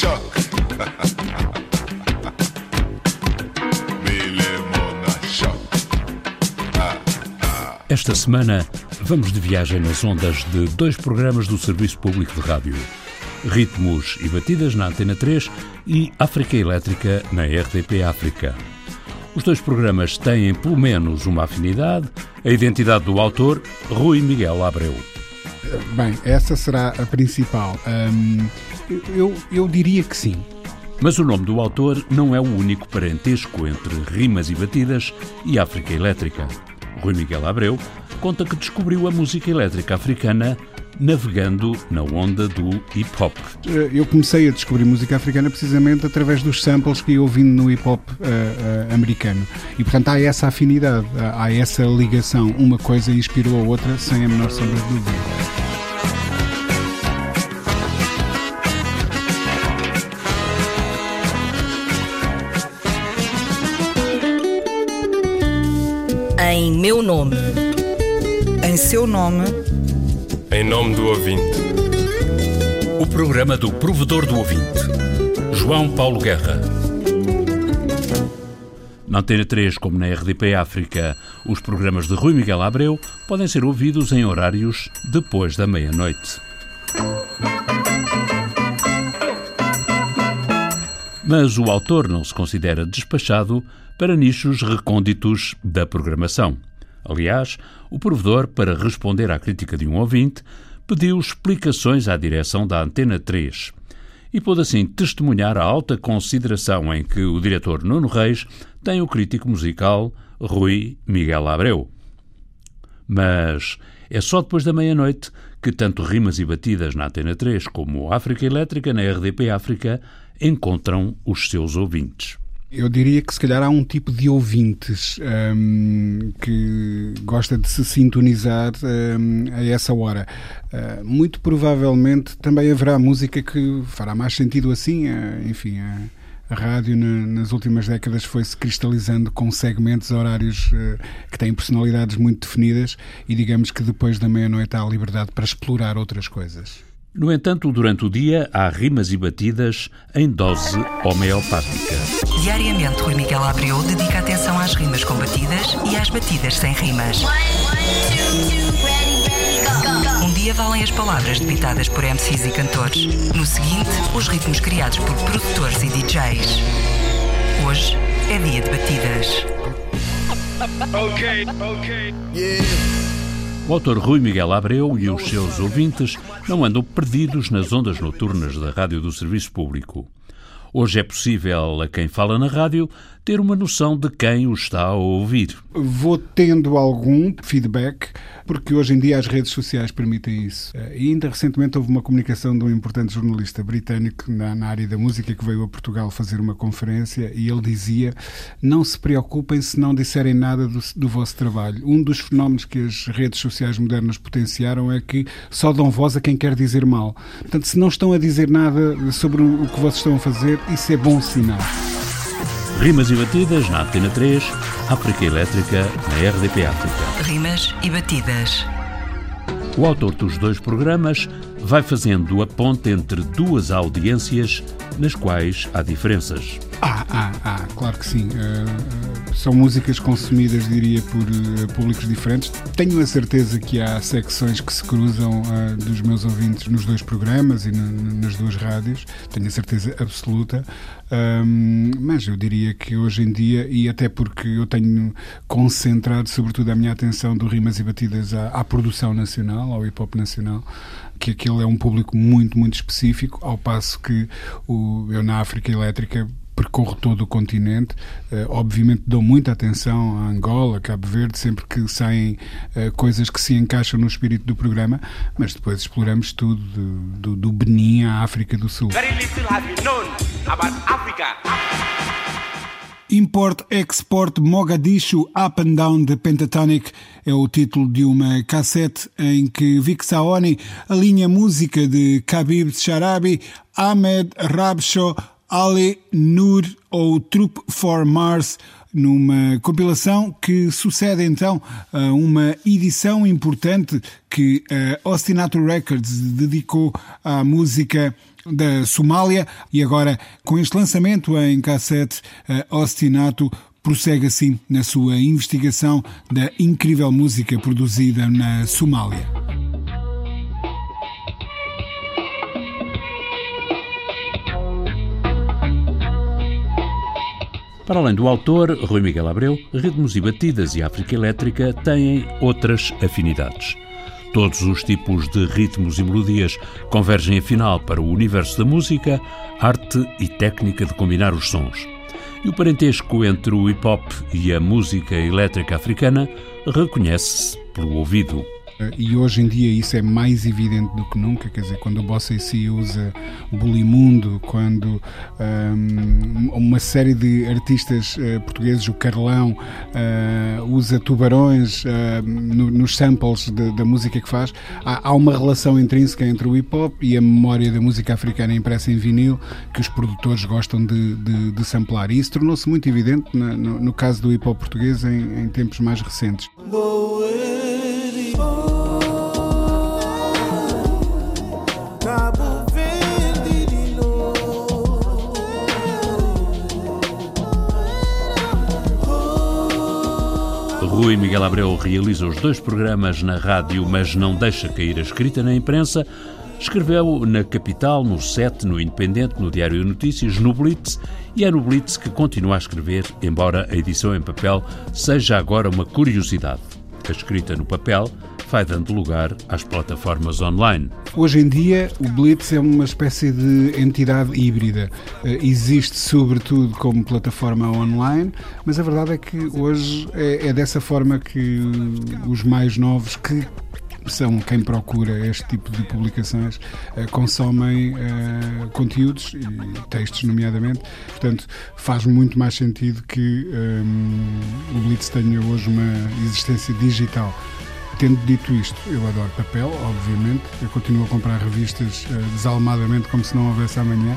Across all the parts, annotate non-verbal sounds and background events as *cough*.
*laughs* Esta semana vamos de viagem nas ondas de dois programas do Serviço Público de Rádio. Ritmos e Batidas na Antena 3 e África Elétrica na RDP África. Os dois programas têm pelo menos uma afinidade, a identidade do autor, Rui Miguel Abreu. Bem, essa será a principal. Hum, eu, eu diria que sim. Mas o nome do autor não é o único parentesco entre rimas e batidas e África Elétrica. Rui Miguel Abreu, conta que descobriu a música elétrica africana navegando na onda do hip hop. Eh, eu comecei a descobrir música africana precisamente através dos samples que ia ouvindo no hip hop uh, uh, americano. E portanto há essa afinidade, há essa ligação. Uma coisa inspirou a outra sem a menor sombra de dúvida. Em meu nome. Em seu nome. Em nome do ouvinte. O programa do provedor do ouvinte. João Paulo Guerra. Na Antena 3, como na RDP África, os programas de Rui Miguel Abreu podem ser ouvidos em horários depois da meia-noite. Mas o autor não se considera despachado para nichos recônditos da programação. Aliás, o provedor, para responder à crítica de um ouvinte, pediu explicações à direção da Antena 3 e pôde assim testemunhar a alta consideração em que o diretor Nuno Reis tem o crítico musical Rui Miguel Abreu. Mas é só depois da meia-noite que tanto Rimas e Batidas na Antena 3 como África Elétrica na RDP África encontram os seus ouvintes. Eu diria que se calhar há um tipo de ouvintes um, que gosta de se sintonizar um, a essa hora. Uh, muito provavelmente também haverá música que fará mais sentido assim, uh, enfim. Uh, a rádio na, nas últimas décadas foi-se cristalizando com segmentos horários uh, que têm personalidades muito definidas e digamos que depois da meia-noite há liberdade para explorar outras coisas. No entanto, durante o dia há rimas e batidas em dose homeopática. Diariamente, Rui Miguel Abreu dedica atenção às rimas com batidas e às batidas sem rimas. Um dia valem as palavras debitadas por MCs e cantores. No seguinte, os ritmos criados por produtores e DJs. Hoje é dia de batidas. Ok, ok. Yeah. O autor Rui Miguel Abreu e os seus ouvintes não andam perdidos nas ondas noturnas da rádio do Serviço Público. Hoje é possível a quem fala na rádio ter uma noção de quem o está a ouvir. Vou tendo algum feedback, porque hoje em dia as redes sociais permitem isso. Eh, e ainda recentemente houve uma comunicação de um importante jornalista britânico na, na área da música que veio a Portugal fazer uma conferência e ele dizia: Não se preocupem se não disserem nada do, do vosso trabalho. Um dos fenómenos que as redes sociais modernas potenciaram é que só dão voz a quem quer dizer mal. Portanto, se não estão a dizer nada sobre o que vocês estão a fazer, isso é bom sinal. Rimas e batidas na Antena 3, África Elétrica na RDP África. Rimas e batidas. O autor dos dois programas vai fazendo a ponte entre duas audiências nas quais há diferenças. Ah, ah, ah, claro que sim. Uh, são músicas consumidas, diria, por uh, públicos diferentes. Tenho a certeza que há secções que se cruzam uh, dos meus ouvintes nos dois programas e nas duas rádios. Tenho a certeza absoluta. Um, mas eu diria que hoje em dia, e até porque eu tenho concentrado sobretudo a minha atenção do Rimas e Batidas à, à produção nacional, ao hip hop nacional, que aquele é um público muito, muito específico, ao passo que o, eu na África Elétrica percorro todo o continente. Uh, obviamente dou muita atenção a Angola, Cabo Verde, sempre que saem uh, coisas que se encaixam no espírito do programa, mas depois exploramos tudo, do, do, Benin à África do Sul. Import-Export Mogadishu Up and Down de Pentatonic é o título de uma cassete em que Vic Saoni alinha música de Khabib Sharabi, Ahmed Rabsho, Ali Nur ou Troop for Mars numa compilação que sucede então a uma edição importante que a Ostinato Records dedicou à música da Somália e agora com este lançamento em cassete a Ostinato prossegue assim na sua investigação da incrível música produzida na Somália. Para além do autor, Rui Miguel Abreu, ritmos e batidas e África Elétrica têm outras afinidades. Todos os tipos de ritmos e melodias convergem afinal para o universo da música, arte e técnica de combinar os sons. E o parentesco entre o hip hop e a música elétrica africana reconhece-se pelo ouvido. E hoje em dia isso é mais evidente do que nunca, quer dizer, quando o Bossa si usa Bulimundo, quando um, uma série de artistas uh, portugueses, o Carlão, uh, usa tubarões uh, no, nos samples de, da música que faz, há, há, uma relação intrínseca entre o hip hop e a memória da música africana impressa em vinil que os produtores gostam de, de, de samplar. E isso tornou-se muito evidente no, no, no, caso do hip hop português em, em tempos mais recentes. Rui Miguel Abreu realiza os dois programas na rádio, mas não deixa cair a escrita na imprensa. Escreveu na Capital, no Sete, no Independente, no Diário Notícias, no Blitz e é no Blitz que continua a escrever, embora a edição em papel seja agora uma curiosidade. A escrita no papel vai dando lugar às plataformas online. Hoje em dia, o Blitz é uma espécie de entidade híbrida. Eh, existe, sobretudo, como plataforma online, mas a verdade é que hoje é, é dessa forma que os mais novos que são quem procura este tipo de publicações, uh, consomem uh, conteúdos e textos, nomeadamente. Portanto, faz muito mais sentido que um, o Blitz tenha hoje uma existência digital. Tendo dito isto, eu adoro papel, obviamente. Eu continuo a comprar revistas uh, desalmadamente, como se não houvesse amanhã.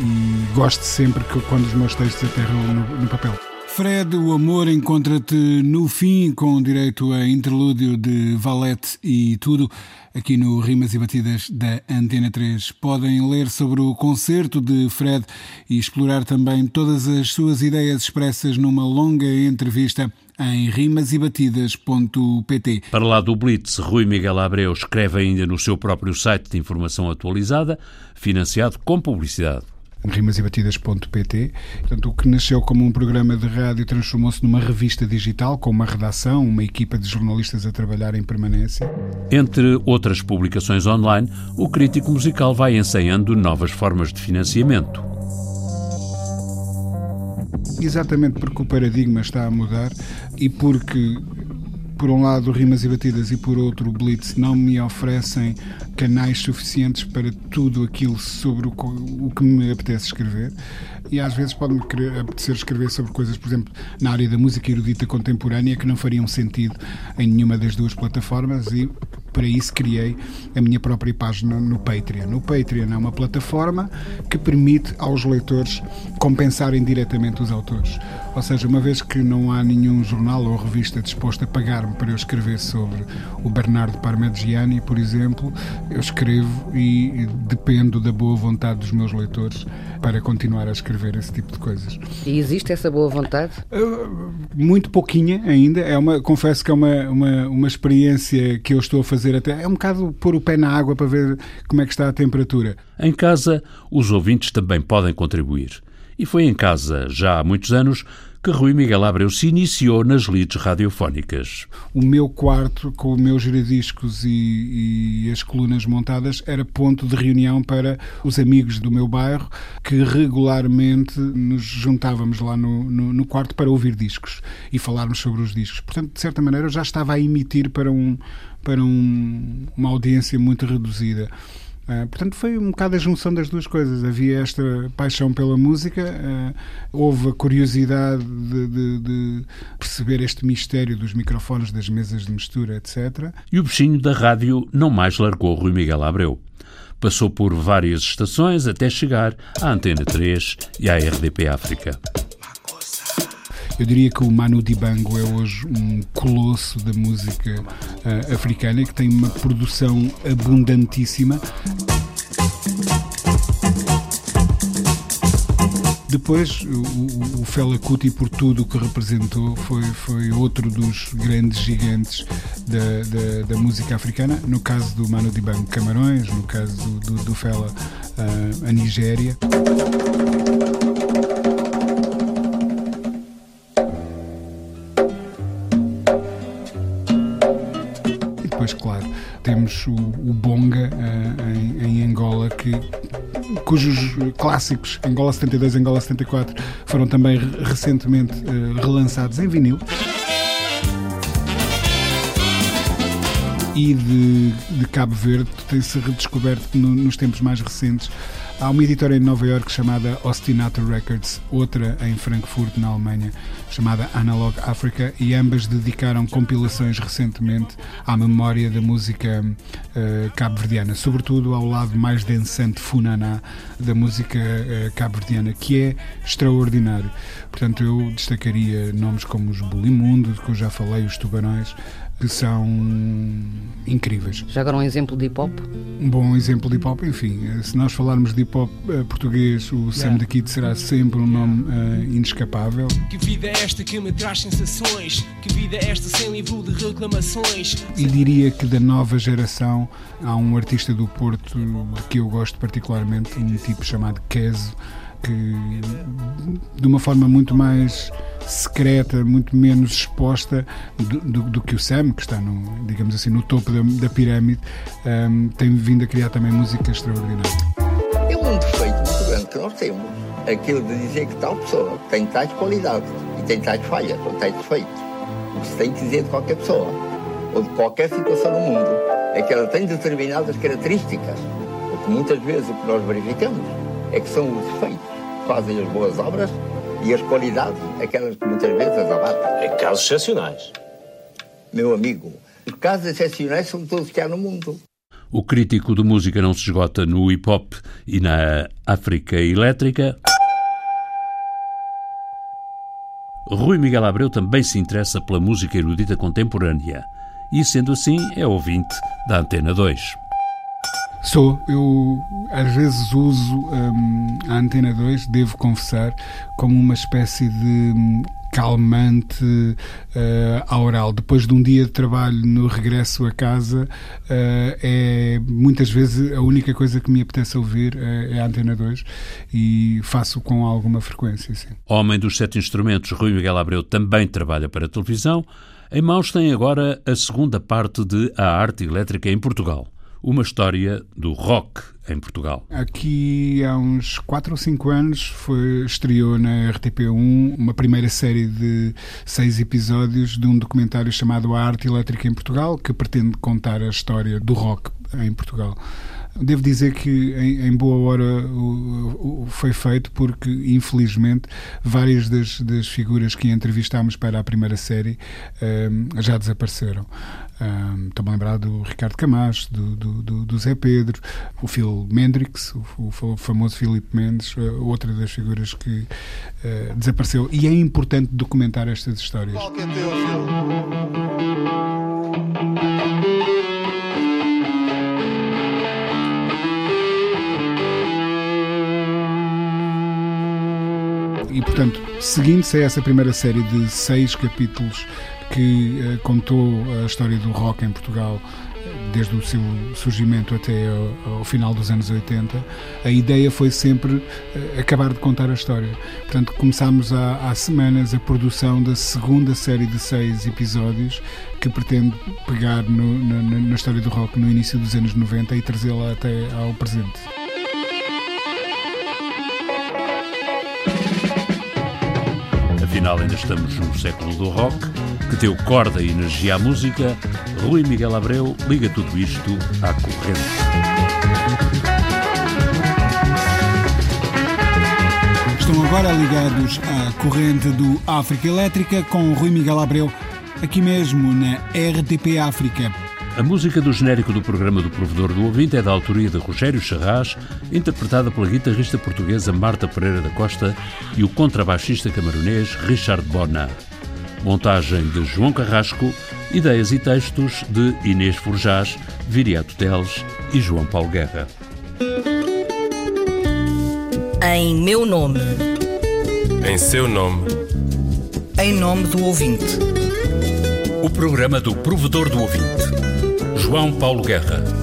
E gosto sempre que quando os meus textos aterram no, no papel. Fred, o amor encontra-te no fim, com direito a interlúdio de Valete e tudo, aqui no Rimas e Batidas da Antena 3. Podem ler sobre o concerto de Fred e explorar também todas as suas ideias expressas numa longa entrevista em rimasebatidas.pt. Para lá do Blitz, Rui Miguel Abreu escreve ainda no seu próprio site de informação atualizada, financiado com publicidade rimasebatidas.pt. Portanto, o que nasceu como um programa de rádio transformou-se numa revista digital com uma redação, uma equipa de jornalistas a trabalhar em permanência. Entre outras publicações online, o crítico musical vai ensaiando novas formas de financiamento exatamente porque o paradigma está a mudar e porque por um lado rimas e batidas e por outro o Blitz não me oferecem canais suficientes para tudo aquilo sobre o, o que me apetece escrever. E às vezes pode-me apetecer escrever sobre coisas, por exemplo, na área da música erudita contemporânea que não fariam sentido em nenhuma das duas plataformas e para isso criei a minha própria página no Patreon. O Patreon é uma plataforma que permite aos leitores compensarem diretamente os autores. Ou seja, uma vez que não há nenhum jornal ou revista disposto a pagar-me para eu escrever sobre o Bernardo Parmigiani, por exemplo, eu escrevo e dependo da boa vontade dos meus leitores para continuar a escrever esse tipo de coisas. E existe essa boa vontade? Uh, muito pouquinha ainda. É uma, confesso que é uma, uma, uma experiência que eu estou a fazer até. É um bocado pôr o pé na água para ver como é que está a temperatura. Em casa, os ouvintes também podem contribuir. E foi em casa, já há muitos anos, que Rui Miguel Abreu se iniciou nas lides radiofónicas. O meu quarto, com o meu giradiscos e, e, as colunas montadas, era ponto de reunião para os amigos do meu bairro, que regularmente nos juntávamos lá no, no, no quarto para ouvir discos e falarmos sobre os discos. Portanto, de certa maneira, eu já estava a emitir para, um, para um, uma audiência muito reduzida. Uh, portanto, foi um bocado a junção das duas coisas. Havia esta paixão pela música, uh, houve a curiosidade de, de, de, perceber este mistério dos microfones, das mesas de mistura, etc. E o bichinho da rádio não mais largou Rui Miguel Abreu. Passou por várias estações até chegar à Antena 3 e à RDP África. Eu diria que o Manu Dibango é hoje um colosso da música uh, africana que tem uma produção abundantíssima. Depois, o, o Fela Kuti, por tudo o que representou, foi, foi outro dos grandes gigantes da, da, da, música africana. No caso do Manu Dibango, Camarões, no caso do, do, do Fela, uh, a Nigéria. O, o Bonga uh, em, em Angola, que cujos clássicos, Angola 72 e Angola 74, foram também recentemente uh, relançados em vinil. E de, de Cabo Verde tem-se redescoberto no, nos tempos mais recentes Há uma editora em Nova York chamada Ostinato Records, outra em Frankfurt, na Alemanha, chamada Analog Africa, e ambas dedicaram compilações recentemente à memória da música uh, cabo-verdiana, sobretudo ao lado mais dançante funaná da música uh, cabo-verdiana, que é extraordinário. Portanto, eu destacaria nomes como os Bulimundo, de que eu já falei, os Tubarões, que são incríveis. Já agora um exemplo de hip hop? Um bom exemplo de hip hop, enfim, se nós falarmos de hip hop uh, português, o Sam the Kid será sempre um nome uh, inescapável. Que vida é esta que me traz sensações? Que vida é esta sem livro de reclamações? E diria que da nova geração há um artista do Porto de que eu gosto particularmente, um tipo chamado Keso, que de uma forma muito mais secreta, muito menos exposta do, do, do, que o Sam, que está, no, digamos assim, no topo da, da pirâmide, um, tem vindo a criar também música extraordinária. É um defeito muito grande que nós temos. Aquilo de dizer que tal pessoa tem tais qualidades e tem tais falhas ou tais defeitos. O que se tem que dizer de qualquer pessoa ou de qualquer situação no mundo é que ela tem determinadas características. Porque muitas vezes o que nós verificamos é que são os defeitos fazem as boas obras e as qualidades, aquelas que muitas vezes as abatem. Em casos excepcionais. Meu amigo, os casos excepcionais são todos que há no mundo. O crítico de música não se esgota no hip hop e na África elétrica. Rui Miguel Abreu também se interessa pela música erudita contemporânea e, sendo assim, é ouvinte da Antena 2. Sou, eu às vezes uso um, a Antena 2, devo confessar, como uma espécie de hum, calmante uh, aural. Depois de um dia de trabalho no regresso a casa, uh, é muitas vezes a única coisa que me apetece ouvir é, é a Antena 2 e faço com alguma frequência. Sim. Homem dos sete instrumentos, Rui Miguel Abreu também trabalha para a televisão. Em mãos tem agora a segunda parte de A Arte Elétrica em Portugal uma história do rock em Portugal. Aqui há uns 4 ou 5 anos foi, estreou na RTP1 uma primeira série de seis episódios de um documentário chamado A Arte Elétrica em Portugal, que pretende contar a história do rock em Portugal. Devo dizer que em, em boa hora o, o, foi feito porque, infelizmente, várias das, das, figuras que entrevistámos para a primeira série um, já desapareceram. Um, Estou-me a lembrar do Ricardo Camacho, do, do, do, do, Zé Pedro, o Phil Mendrix, o, o famoso Filipe Mendes, eh, outra das figuras que uh, desapareceu. E é importante documentar estas histórias. Qual que é teu, e, portanto, seguindo-se a essa primeira série de seis capítulos que uh, contou a história do rock em Portugal desde o seu surgimento até ao, ao, final dos anos 80, a ideia foi sempre uh, acabar de contar a história. Portanto, começámos há, há, semanas a produção da segunda série de seis episódios que pretende pegar no, na história do rock no início dos anos 90 e trazê-la até ao presente. Afinal, ainda estamos no século do rock, que deu corda e energia à música. Rui Miguel Abreu liga tudo isto à corrente. Estão agora ligados à corrente do África Elétrica com Rui Miguel Abreu, aqui mesmo na RTP África. A música do genérico do programa do Provedor do Ouvinte é da autoria de Rogério Charras, interpretada pela guitarrista portuguesa Marta Pereira da Costa e o contrabaixista camaronês Richard Bona. Montagem de João Carrasco, ideias e textos de Inês Forjás, Viriato Teles e João Paulo Guerra. Em meu nome. Em seu nome. Em nome do ouvinte. O programa do Provedor do Ouvinte. João Paulo Guerra.